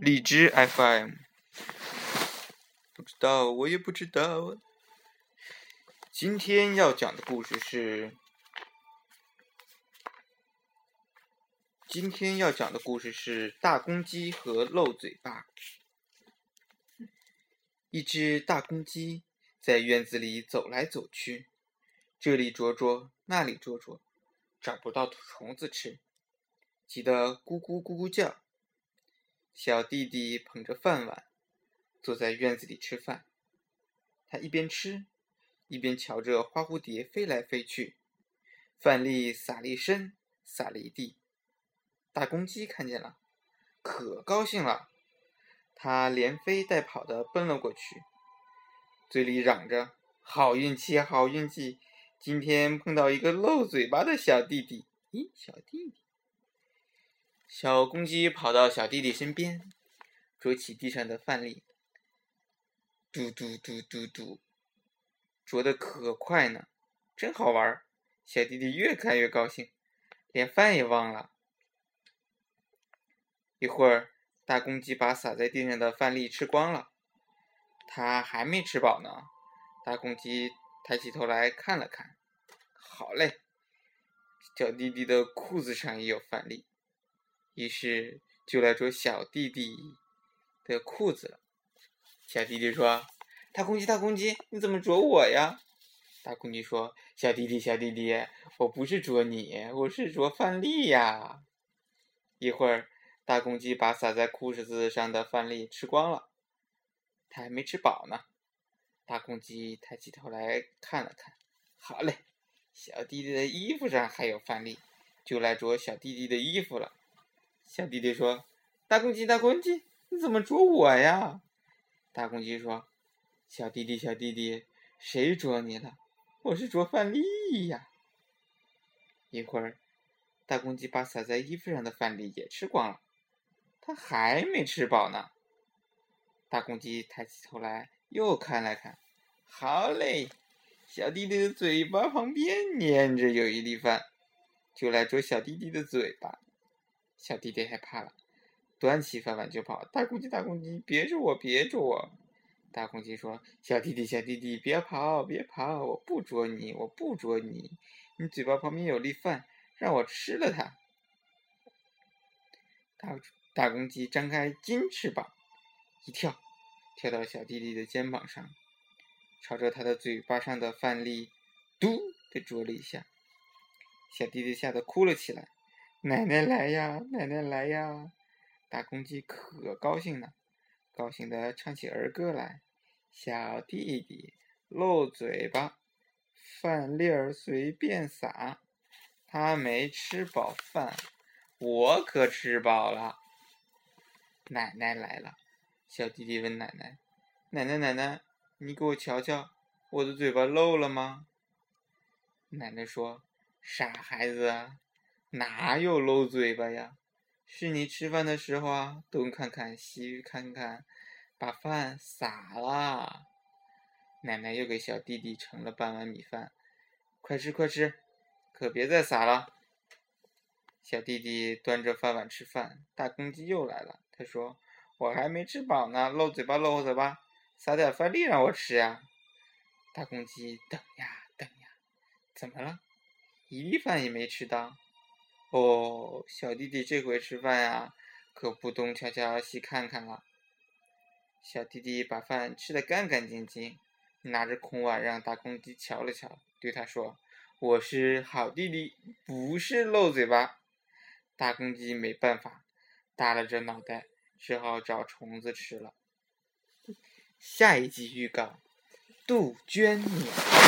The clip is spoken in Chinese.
荔枝 FM。不知道，我也不知道。今天要讲的故事是，今天要讲的故事是大公鸡和漏嘴巴。一只大公鸡在院子里走来走去，这里啄啄，那里啄啄，找不到虫子吃，急得咕咕咕咕叫。小弟弟捧着饭碗，坐在院子里吃饭。他一边吃，一边瞧着花蝴蝶飞来飞去，饭粒撒了一身，撒了一地。大公鸡看见了，可高兴了，它连飞带跑的奔了过去，嘴里嚷着：“好运气，好运气！今天碰到一个漏嘴巴的小弟弟。”咦，小弟弟。小公鸡跑到小弟弟身边，啄起地上的饭粒，嘟嘟嘟嘟嘟，啄得可快呢，真好玩。小弟弟越看越高兴，连饭也忘了。一会儿，大公鸡把撒在地上的饭粒吃光了，它还没吃饱呢。大公鸡抬起头来看了看，好嘞，小弟弟的裤子上也有饭粒。于是就来啄小弟弟的裤子了。小弟弟说：“大公鸡，大公鸡，你怎么啄我呀？”大公鸡说：“小弟弟，小弟弟，我不是啄你，我是啄饭粒呀。”一会儿，大公鸡把撒在裤子上的饭粒吃光了，它还没吃饱呢。大公鸡抬起头来看了看，好嘞，小弟弟的衣服上还有饭粒，就来啄小弟弟的衣服了。小弟弟说：“大公鸡，大公鸡，你怎么啄我呀？”大公鸡说：“小弟弟，小弟弟，谁啄你了？我是啄饭粒呀。”一会儿，大公鸡把撒在衣服上的饭粒也吃光了，它还没吃饱呢。大公鸡抬起头来又看了看，好嘞，小弟弟的嘴巴旁边粘着有一粒饭，就来啄小弟弟的嘴巴。小弟弟害怕了，端起饭碗就跑。大公鸡，大公鸡，别啄我，别啄我！大公鸡说：“小弟弟，小弟弟，别跑，别跑！我不捉你，我不捉你。你嘴巴旁边有粒饭，让我吃了它。”大大公鸡张开金翅膀，一跳，跳到小弟弟的肩膀上，朝着他的嘴巴上的饭粒，嘟的啄了一下。小弟弟吓得哭了起来。奶奶来呀，奶奶来呀！大公鸡可高兴了，高兴的唱起儿歌来。小弟弟漏嘴巴，饭粒儿随便撒，他没吃饱饭，我可吃饱了。奶奶来了，小弟弟问奶奶：“奶奶奶奶，你给我瞧瞧，我的嘴巴漏了吗？”奶奶说：“傻孩子。”哪有漏嘴巴呀？是你吃饭的时候啊，东看看西看看，把饭洒了。奶奶又给小弟弟盛了半碗米饭，快吃快吃，可别再洒了。小弟弟端着饭碗吃饭，大公鸡又来了。他说：“我还没吃饱呢，漏嘴巴漏嘴巴，撒点饭粒让我吃呀。”大公鸡等呀等呀，怎么了？一粒饭也没吃到。哦，小弟弟这回吃饭呀，可不东瞧瞧西看看了。小弟弟把饭吃得干干净净，拿着空碗让大公鸡瞧了瞧，对他说：“我是好弟弟，不是漏嘴巴。”大公鸡没办法，耷拉着脑袋，只好找虫子吃了。下一集预告：杜鹃鸟。